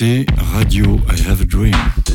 Radio I Have a Dream.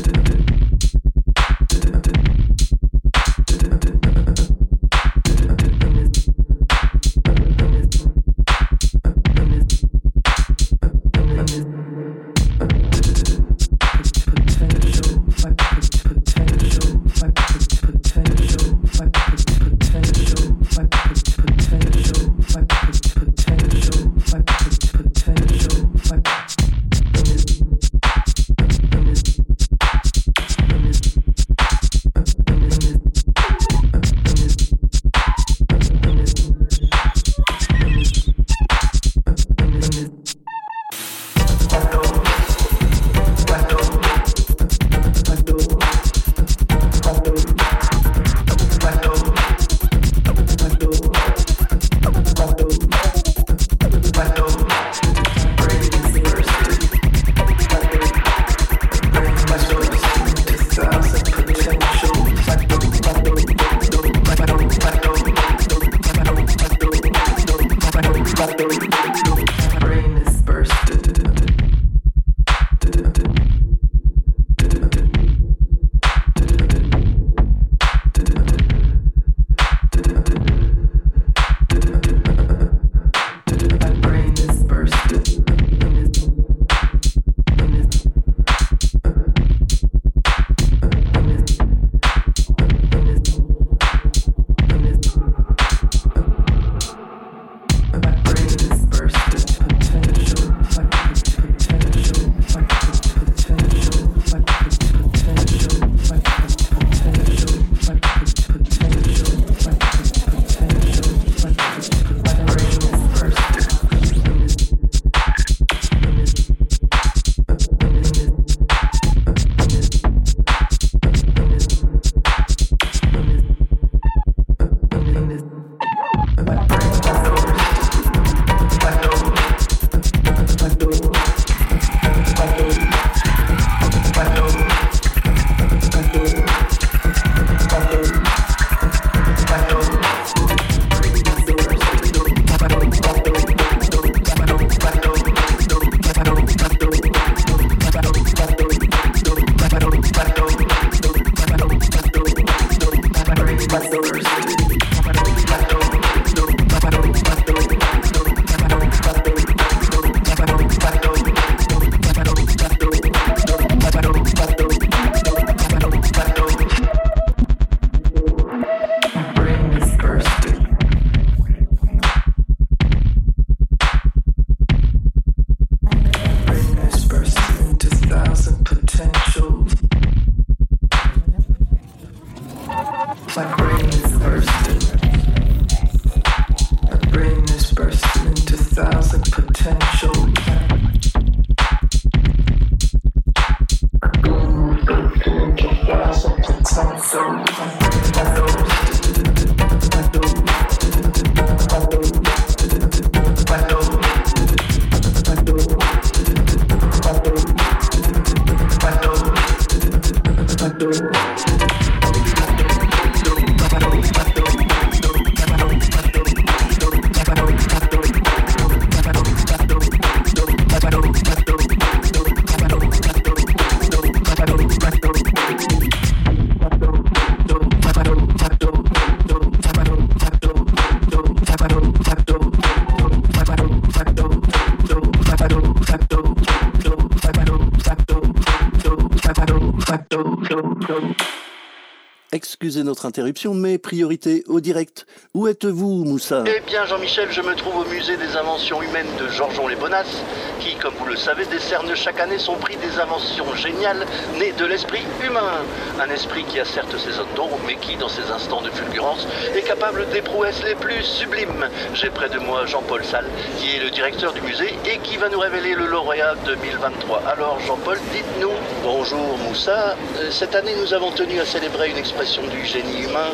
Notre interruption, mais priorité au direct. Où êtes-vous, Moussa? Eh bien, Jean-Michel, je me trouve au musée des inventions humaines de Georgeon les Bonasses, qui, comme vous le savez, décerne chaque année son prix inventions géniales nées de l'esprit humain. Un esprit qui a certes ses zones d'ombre, mais qui, dans ses instants de fulgurance, est capable des prouesses les plus sublimes. J'ai près de moi Jean-Paul Salle, qui est le directeur du musée et qui va nous révéler le lauréat 2023. Alors, Jean-Paul, dites-nous. Bonjour, Moussa. Euh, cette année, nous avons tenu à célébrer une expression du génie humain,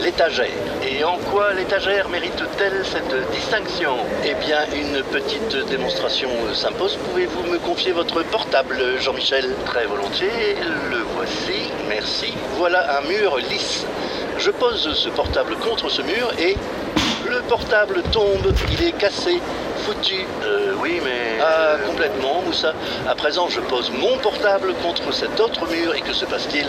l'étagère. Et en quoi l'étagère mérite-t-elle cette distinction Eh bien, une petite démonstration s'impose. Pouvez-vous me confier votre portable, Jean-Michel Très volontiers, le voici, merci. Voilà un mur lisse. Je pose ce portable contre ce mur et le portable tombe, il est cassé foutu. Euh, oui, mais... Ah, complètement, Moussa. À présent, je pose mon portable contre cet autre mur et que se passe-t-il?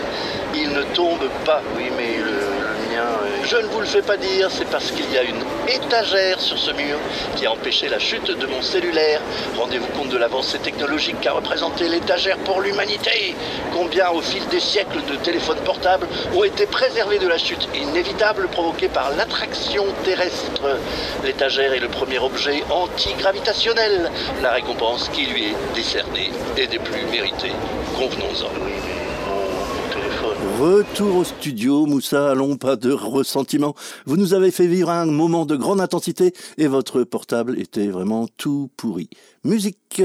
Il ne tombe pas. Oui, mais le, le mien... euh, Je ne vous le fais pas dire, c'est parce qu'il y a une étagère sur ce mur qui a empêché la chute de mon cellulaire. Rendez-vous compte de l'avancée technologique qu'a représenté l'étagère pour l'humanité. Combien, au fil des siècles de téléphones portables, ont été préservés de la chute inévitable provoquée par l'attraction terrestre? L'étagère est le premier objet antigravitationnel. La récompense qui lui est décernée est des plus méritées. Convenons-en. Oui, mais mon téléphone. Retour au studio, Moussa, allons pas de ressentiment. Vous nous avez fait vivre un moment de grande intensité et votre portable était vraiment tout pourri. Musique.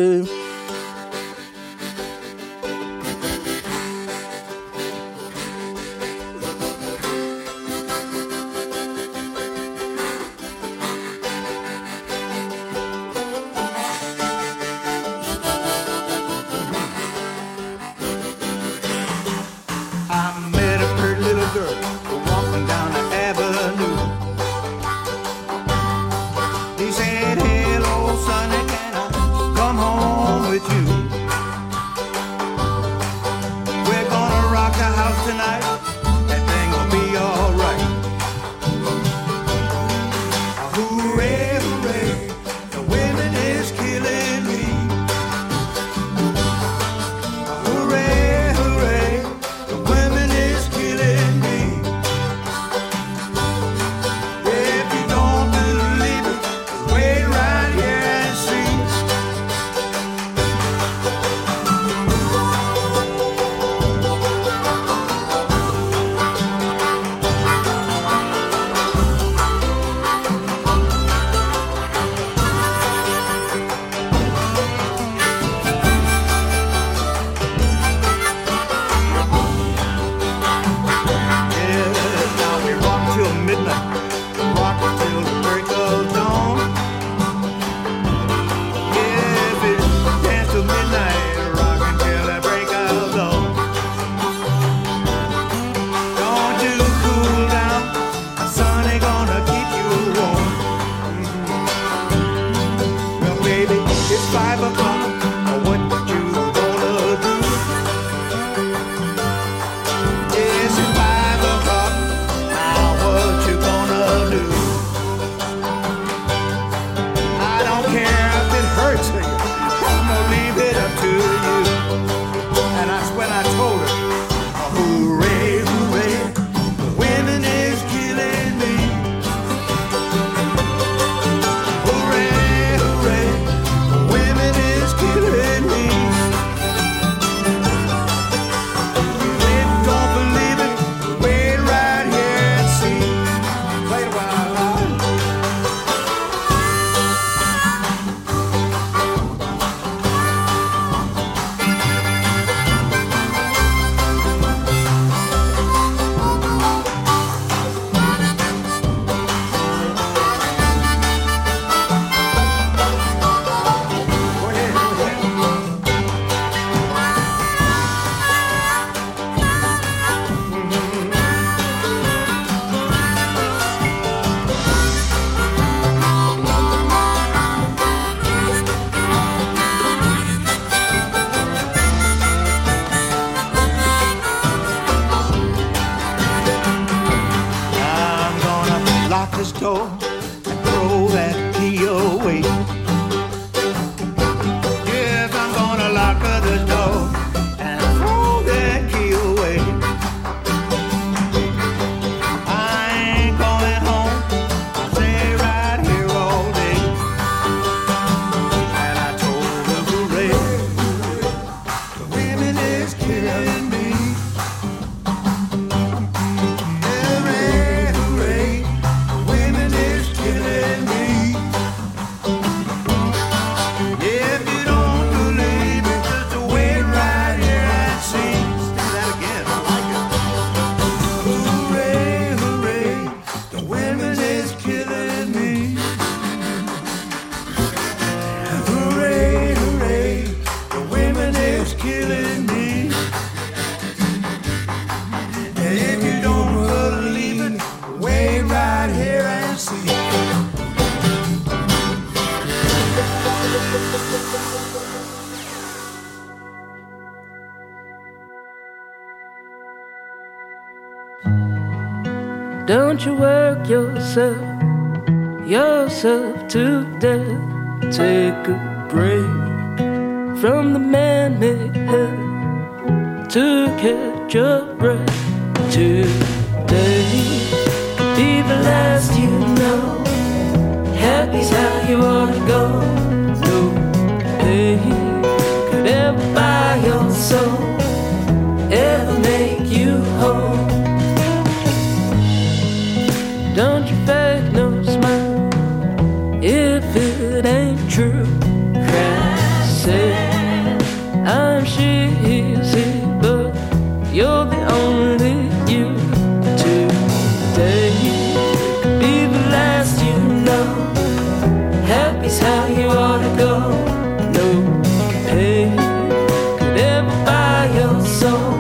走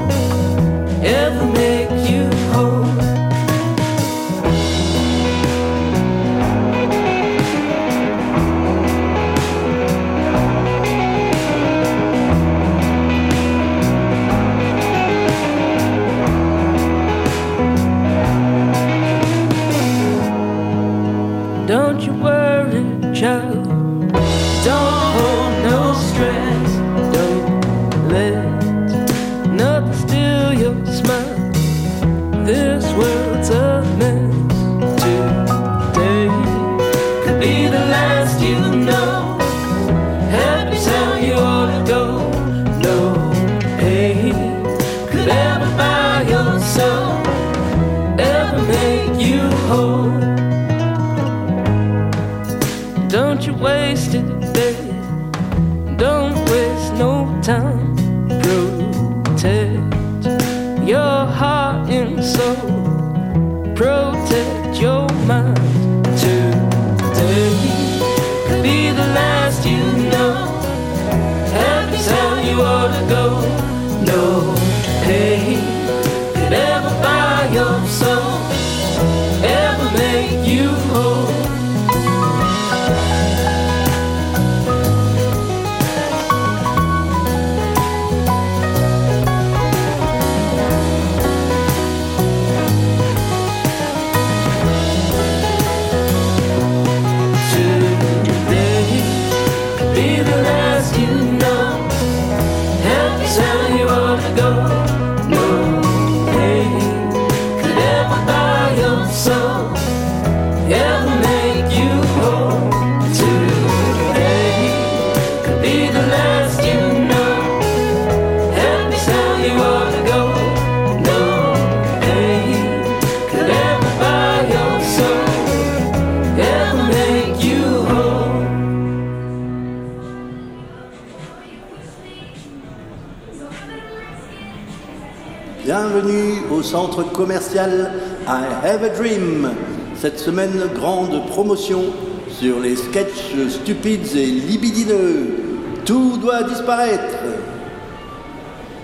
au centre commercial I Have a Dream. Cette semaine, grande promotion sur les sketchs stupides et libidineux. Tout doit disparaître.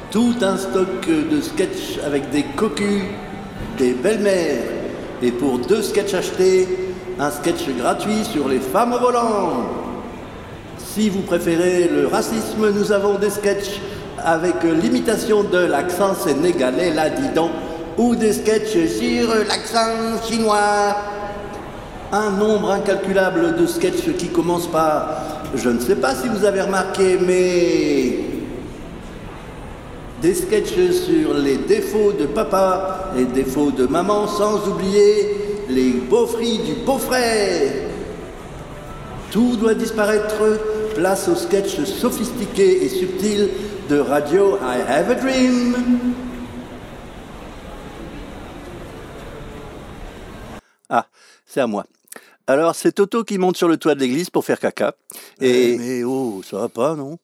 Tout un stock de sketchs avec des cocus, des belles-mères. Et pour deux sketchs achetés, un sketch gratuit sur les femmes au volant. Si vous préférez le racisme, nous avons des sketchs avec l'imitation de l'accent sénégalais, là dis donc, ou des sketchs sur l'accent chinois. Un nombre incalculable de sketchs qui commencent par je ne sais pas si vous avez remarqué, mais des sketchs sur les défauts de papa, les défauts de maman, sans oublier les beaufries du beau-frère. Tout doit disparaître. Place aux sketchs sophistiqués et subtils de Radio I Have a Dream. Ah, c'est à moi. Alors, c'est Toto qui monte sur le toit de l'église pour faire caca. Et... mais oh, ça va pas, non?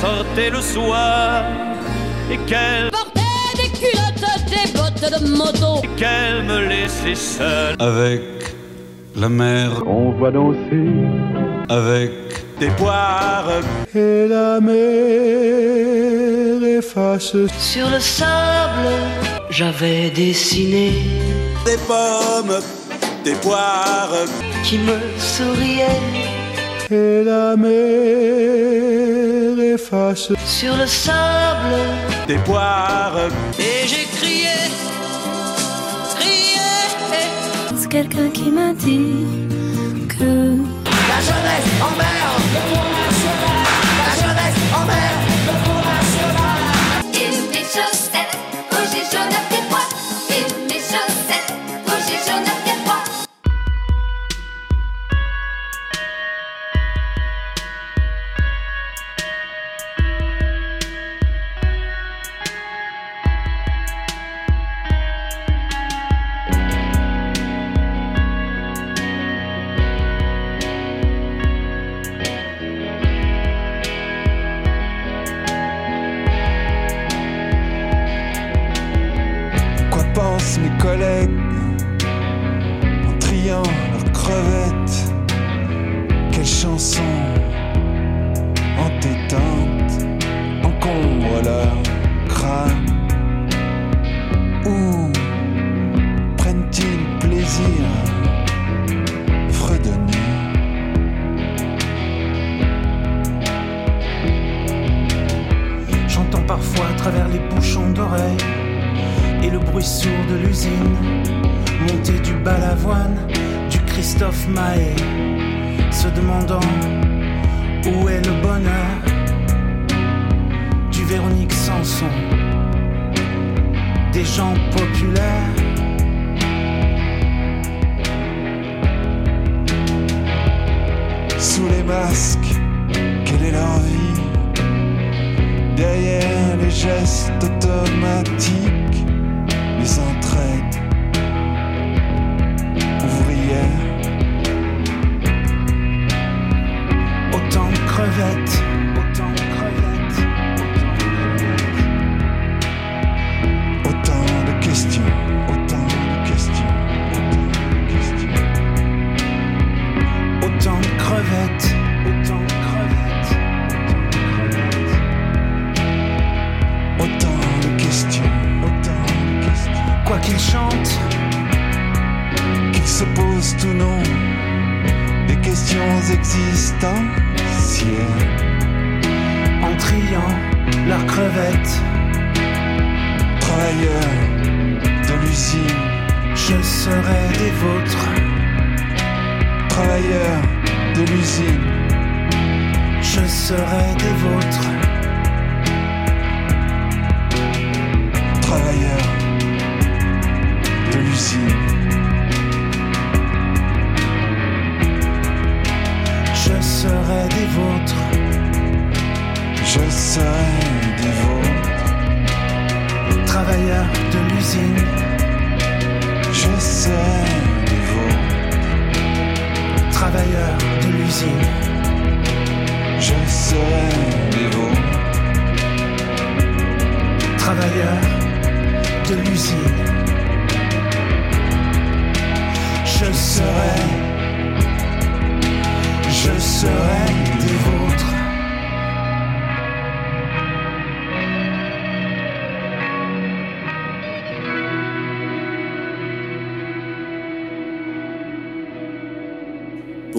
Sortait le soir et qu'elle Porter des culottes, des bottes de moto. qu'elle me laissait seul. Avec la mer, On voit danser avec Des poires, et la mer efface sur le sable. J'avais dessiné des pommes, des poires, qui me souriait et la mer efface sur le sable. des poires. Et j'ai crié, crié. C'est quelqu'un qui m'a dit que La jeunesse en mer.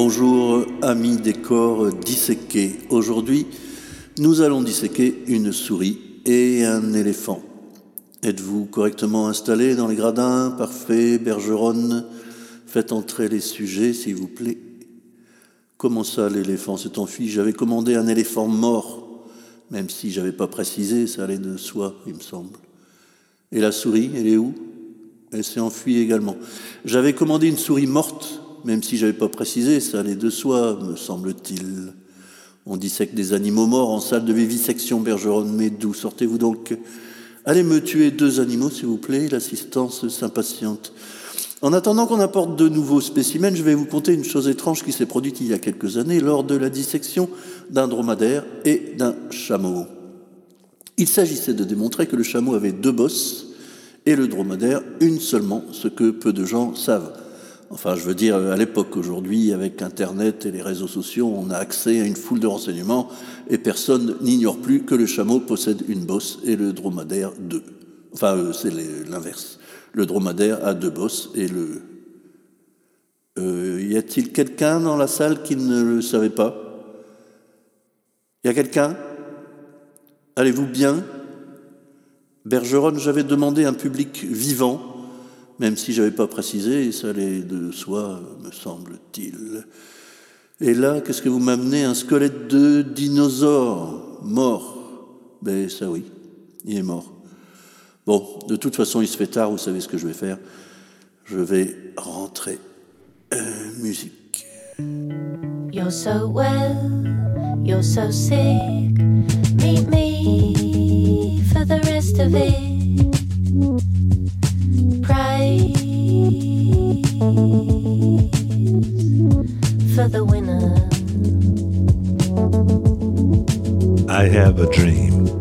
Bonjour amis des corps disséqués. Aujourd'hui, nous allons disséquer une souris et un éléphant. Êtes-vous correctement installés dans les gradins Parfait, Bergeronne. Faites entrer les sujets, s'il vous plaît. Comment ça, l'éléphant s'est enfui J'avais commandé un éléphant mort même si j'avais pas précisé, ça allait de soi, il me semble. Et la souris, elle est où? Elle s'est enfuie également. J'avais commandé une souris morte, même si j'avais pas précisé, ça allait de soi, me semble-t-il. On dissèque des animaux morts en salle de vivisection, Bergeronne, mais d'où sortez-vous donc? Allez me tuer deux animaux, s'il vous plaît, l'assistance s'impatiente. En attendant qu'on apporte de nouveaux spécimens, je vais vous conter une chose étrange qui s'est produite il y a quelques années lors de la dissection d'un dromadaire et d'un chameau. Il s'agissait de démontrer que le chameau avait deux bosses et le dromadaire une seulement, ce que peu de gens savent. Enfin, je veux dire, à l'époque, aujourd'hui, avec Internet et les réseaux sociaux, on a accès à une foule de renseignements et personne n'ignore plus que le chameau possède une bosse et le dromadaire deux. Enfin, euh, c'est l'inverse. Le dromadaire a deux bosses et le... Euh, y a-t-il quelqu'un dans la salle qui ne le savait pas? Y a quelqu'un? Allez-vous bien? Bergeronne, j'avais demandé un public vivant, même si j'avais pas précisé, ça allait de soi, me semble-t-il. Et là, qu'est-ce que vous m'amenez? Un squelette de dinosaure mort. Ben ça oui, il est mort. Bon, de toute façon, il se fait tard, vous savez ce que je vais faire. Je vais rentrer. Euh, musique. You're so well, you're so sick. Meet me for the rest of it. The winner. I have a dream.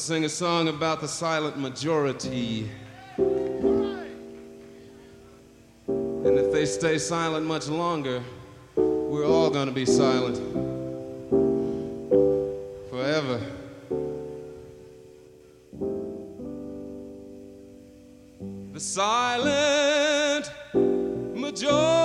to sing a song about the silent majority. And if they stay silent much longer, we're all going to be silent. Forever. The silent majority.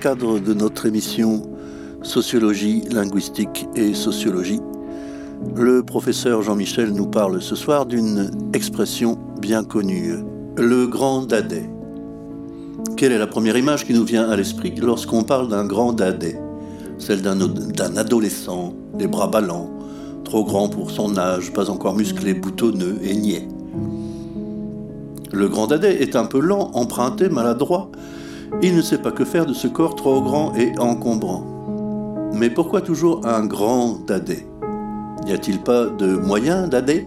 Cadre de notre émission Sociologie, linguistique et sociologie, le professeur Jean-Michel nous parle ce soir d'une expression bien connue, le grand dadais. Quelle est la première image qui nous vient à l'esprit lorsqu'on parle d'un grand dadais Celle d'un adolescent, les bras ballants, trop grand pour son âge, pas encore musclé, boutonneux et niais? Le grand dadais est un peu lent, emprunté, maladroit. Il ne sait pas que faire de ce corps trop grand et encombrant. Mais pourquoi toujours un grand dadais? N'y a-t-il pas de moyen dadais?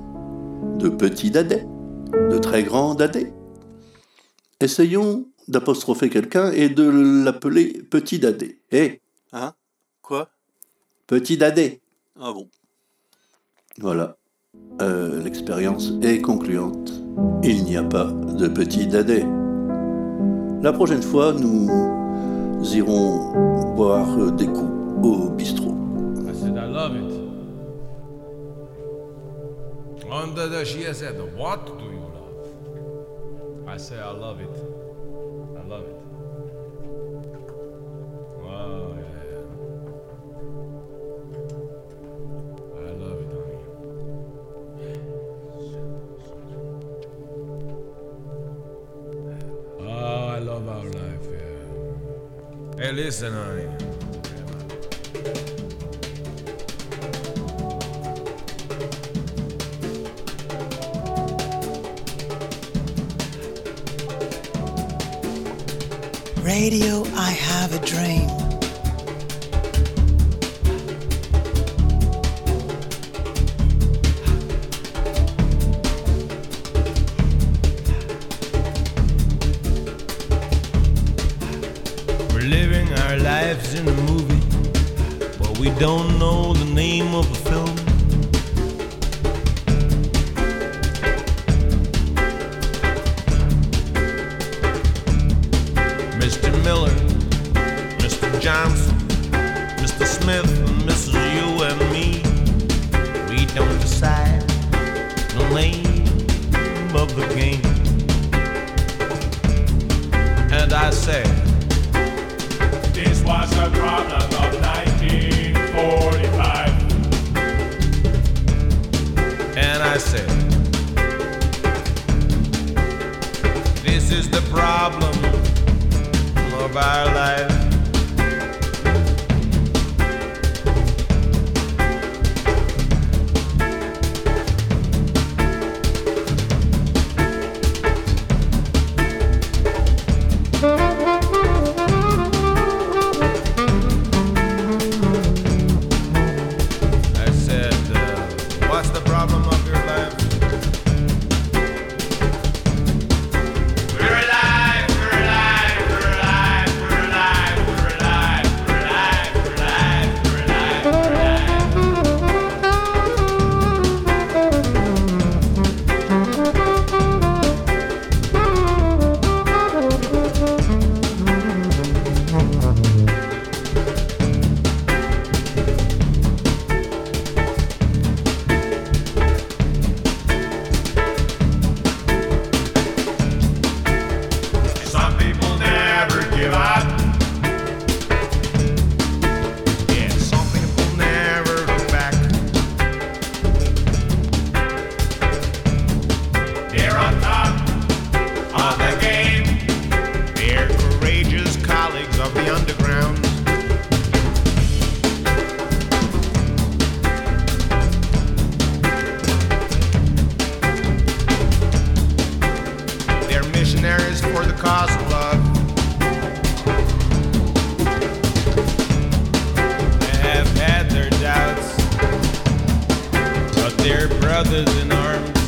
De petit dadais? De très grand dadais? Essayons d'apostropher quelqu'un et de l'appeler petit dadais. Eh Hein? Quoi? Petit dadais. Ah bon Voilà. Euh, L'expérience est concluante. Il n'y a pas de petit dadais. La prochaine fois, nous irons boire des coups au bistrot. I said, I love it. The she said, What do you love? I say, I love it. this and uh, problem of our life. They're brothers in arms.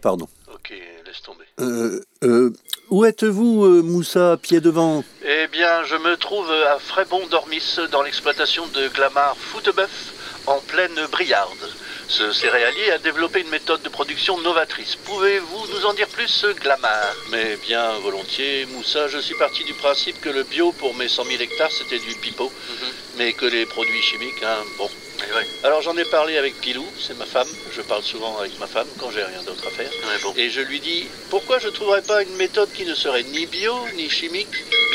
Pardon. Ok, laisse tomber. Euh, euh, où êtes-vous, euh, Moussa, pied devant? Eh bien, je me trouve à Frébon-Dormis dans l'exploitation de Glamar Foutebeuf en pleine Briarde. Ce céréalier a développé une méthode de production novatrice. Pouvez-vous nous en dire plus, Glamar Mais bien volontiers, Moussa, je suis parti du principe que le bio pour mes 100 000 hectares c'était du pipeau, mais que les produits chimiques, hein, bon. Alors j'en ai parlé avec Pilou, c'est ma femme, je parle souvent avec ma femme quand j'ai rien d'autre à faire. Et je lui dis pourquoi je ne trouverais pas une méthode qui ne serait ni bio ni chimique,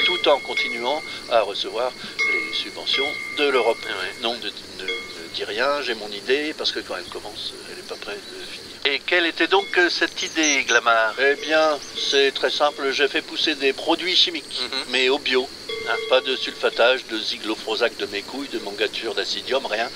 tout en continuant à recevoir les subventions de l'Europe? Non, ne, ne- ne dis rien, j'ai mon idée, parce que quand elle commence, elle n'est pas prête de finir. Et quelle était donc euh, cette idée, Glamar Eh bien, c'est très simple, j'ai fait pousser des produits chimiques, mais au bio. Pas de sulfatage, de ziglofrosac de mes couilles, de mangature d'acidium, rien.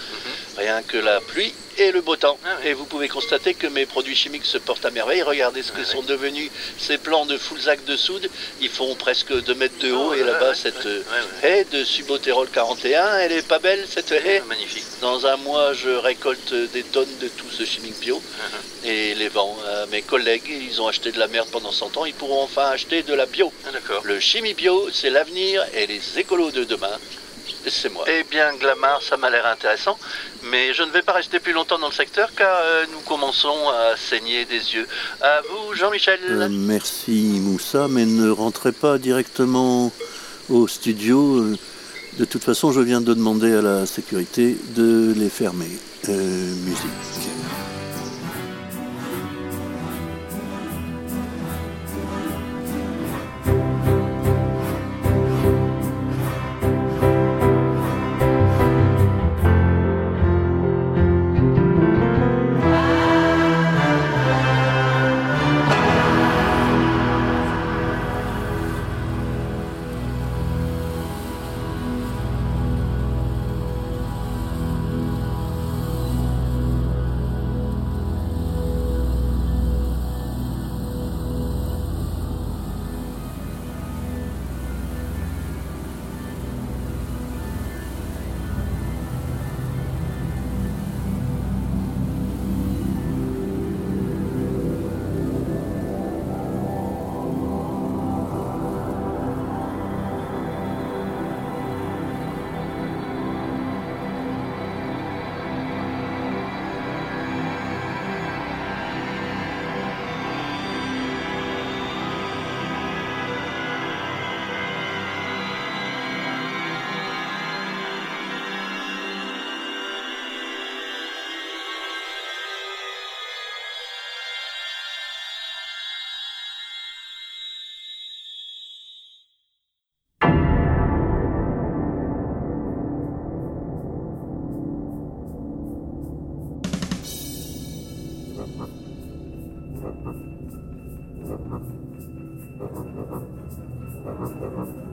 Rien que la pluie et le beau temps. Et vous pouvez constater que mes produits chimiques se portent à merveille. Regardez ce que sont devenus ces plants de Fulzac de soude. Ils font presque 2 mètres de haut. et là-bas, cette euh, haie de Subotérol 41, elle est pas belle cette haie Magnifique. Dans un mois, je récolte des tonnes de tout ce chimique bio et les vends à mes collègues. Ils ont acheté de la merde pendant 100 ans. Ils pourront enfin acheter de la bio. Le chimie bio, c'est l'avenir et les écolos de demain. C'est moi. Eh bien, Glamar, ça m'a l'air intéressant, mais je ne vais pas rester plus longtemps dans le secteur car euh, nous commençons à saigner des yeux. À vous, Jean-Michel. Euh, Merci, Moussa, mais ne rentrez pas directement au studio. Euh, De toute façon, je viens de demander à la sécurité de les fermer. Euh, musique.